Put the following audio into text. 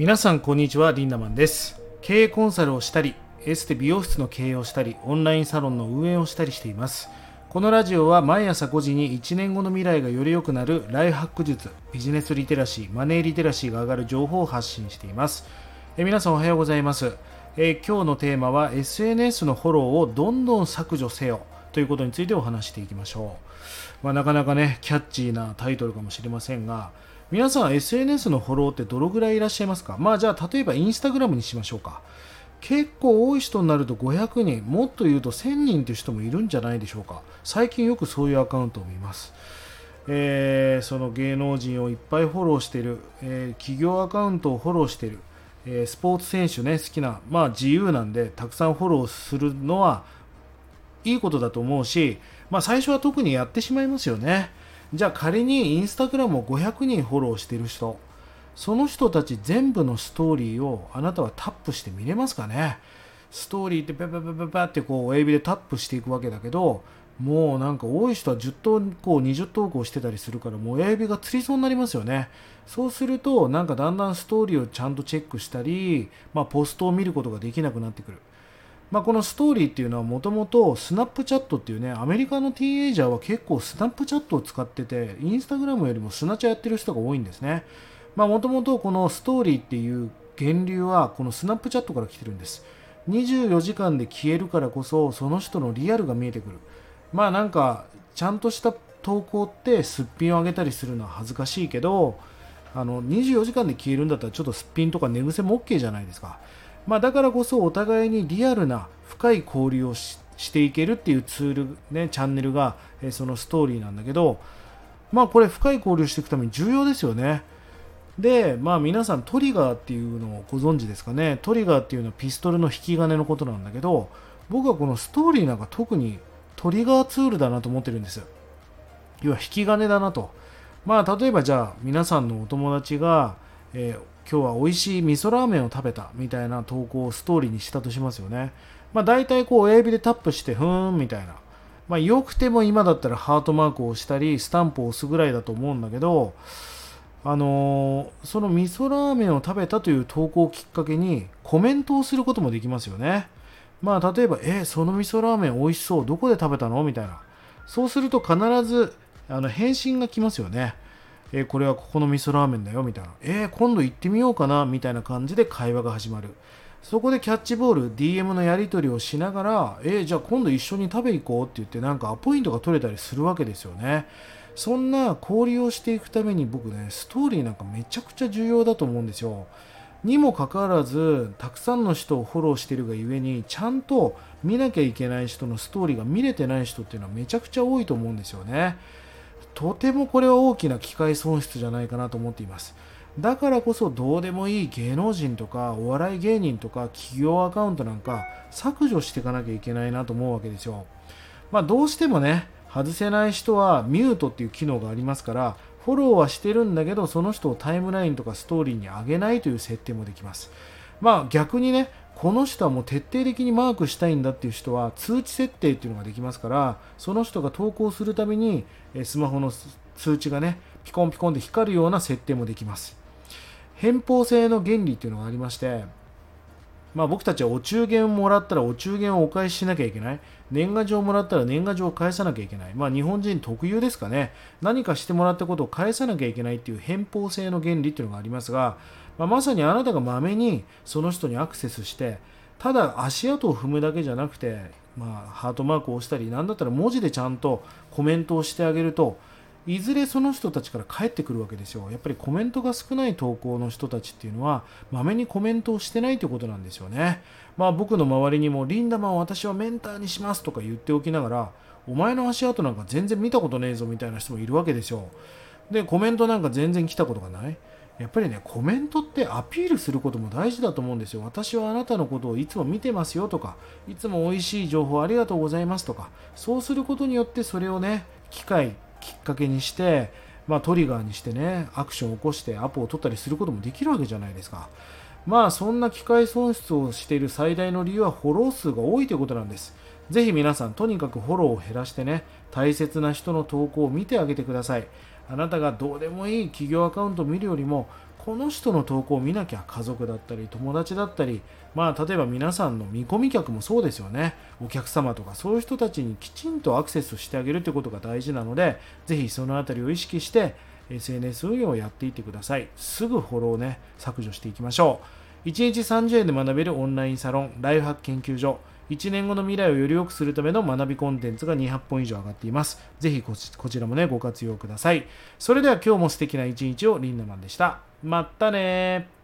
皆さんこんにちはリンダマンです。経営コンサルをしたりエステ美容室の経営をしたりオンラインサロンの運営をしたりしています。このラジオは毎朝5時に1年後の未来がより良くなるライフハック術ビジネスリテラシーマネーリテラシーが上がる情報を発信しています。え皆さんおはようございます。え今日のテーマは SNS のフォローをどんどん削除せよ。ということについてお話していきましょう、まあ、なかなかねキャッチーなタイトルかもしれませんが皆さん SNS のフォローってどのぐらいいらっしゃいますか？まあじゃあ例えばインスタグラムにしましょうか。結構多い人になると500人もっと言うと1000人という人もいるんじゃないでしょうか。最近よくそういうアカウントを見ます。えー、その芸能人をいっぱいフォローしている、えー、企業アカウントをフォローしている、え、スポーツ選手ね好きなまあ自由なんでたくさんフォローするのはいいことだと思うし、まあ、最初は特にやってしまいますよね。じゃあ仮にインスタグラムを500人フォローしてる人その人たち全部のストーリーをあなたはタップして見れますかね。ストーリーってペペペペペってこう親指でタップしていくわけだけどもうなんか多い人は10投稿20投稿してたりするからもう親指がつりそうになりますよね。そうするとなんかだんだんストーリーをちゃんとチェックしたり、まあ、ポストを見ることができなくなってくる。まあ、このストーリーっていうのはもともとスナップチャットっていうねアメリカのティーンエイジャーは結構スナップチャットを使っててインスタグラムよりもスナチャやってる人が多いんですね。もともとこのストーリーっていう源流はこのスナップチャットから来てるんです。24時間で消えるからこそその人のリアルが見えてくる。まあなんかちゃんとした投稿ってすっぴんをあげたりするのは恥ずかしいけどあの24時間で消えるんだったらちょっとすっぴんとか寝癖も OK じゃないですか。まあ、だからこそお互いにリアルな深い交流をしていけるっていうツール、ね、チャンネルが、えそのストーリーなんだけど、まあこれ深い交流していくために重要ですよね。で、まあ皆さんトリガーっていうのをご存知ですかね。トリガーっていうのはピストルの引き金のことなんだけど、僕はこのストーリーなんか特にトリガーツールだなと思ってるんです。要は引き金だなと。まあ例えばじゃあ皆さんのお友達が、えー今日は美味しい味噌ラーメンを食べたみたいな投稿をストーリーにしたとしますよね。まあ大体こう親指でタップしてふーんみたいな。まあよくても今だったらハートマークを押したりスタンプを押すぐらいだと思うんだけど、あのー、その味噌ラーメンを食べたという投稿をきっかけにコメントをすることもできますよね。まあ例えば、えその味噌ラーメン美味しそう、どこで食べたの？みたいな。そうすると必ずあの返信が来ますよね。えー、これはここの味噌ラーメンだよみたいな、えー、今度行ってみようかなみたいな感じで会話が始まる。そこでキャッチボール、DM のやり取りをしながら、えー、じゃあ今度一緒に食べ行こうって言ってなんかアポイントが取れたりするわけですよね。そんな交流をしていくために僕ね、ストーリーなんかめちゃくちゃ重要だと思うんですよ。にもかかわらず、たくさんの人をフォローしているがゆえに、ちゃんと見なきゃいけない人のストーリーが見れてない人っていうのはめちゃくちゃ多いと思うんですよね。とてもこれは大きな機会損失じゃないかなと思っています。だからこそどうでもいい芸能人とかお笑い芸人とか企業アカウントなんか削除していかなきゃいけないなと思うわけですよ。まあどうしてもね外せない人はミュートっていう機能がありますからフォローはしてるんだけどその人をタイムラインとかストーリーに上げないという設定もできます。まあ逆にねこの人はもう徹底的にマークしたいんだっていう人は通知設定っていうのができますからその人が投稿するためにスマホの通知がねピコンピコンで光るような設定もできます偏方性の原理っていうのがありましてまあ僕たちはお中元をもらったらお中元をお返ししなきゃいけない。年賀状をもらったら年賀状を返さなきゃいけない。まあ日本人特有ですかね。何かしてもらったことを返さなきゃいけないっていう偏方性の原理っていうのがありますが、まあ、まさにあなたがまめにその人にアクセスして、ただ足跡を踏むだけじゃなくて、まあハートマークを押したり、なんだったら文字でちゃんとコメントをしてあげると、いずれその人たちから返ってくるわけですよ。やっぱりコメントが少ない投稿の人たちっていうのは、まめにコメントをしてないということなんですよね。まあ僕の周りにも、リンダマン私はメンターにしますとか言っておきながら、お前の足跡なんか全然見たことねえぞみたいな人もいるわけですよ。で、コメントなんか全然来たことがない。やっぱりね、コメントってアピールすることも大事だと思うんですよ。私はあなたのことをいつも見てますよとか、いつも美味しい情報ありがとうございますとか、そうすることによってそれをね、機会、きっかけにして、まあ、トリガーにしてねアクションを起こしてアポを取ったりすることもできるわけじゃないですか。まあそんな機械損失をしている最大の理由はフォロー数が多いということなんです。ぜひ皆さんとにかくフォローを減らしてね大切な人の投稿を見てあげてください。あなたがどうでもいい企業アカウントを見るよりもこの人の投稿を見なきゃ家族だったり友達だったりまあ例えば皆さんの見込み客もそうですよね。お客様とかそういう人たちにきちんとアクセスしてあげるってことが大事なのでぜひそのあたりを意識して SNS 運用をやっていってください。すぐフォローね削除していきましょう。1日30円で学べるオンラインサロンライフハック研究所。1年後の未来をより良くするための学びコンテンツが200本以上上がっています。ぜひこちらもね、ご活用ください。それでは今日も素敵な一日をリンダマンでした。まったね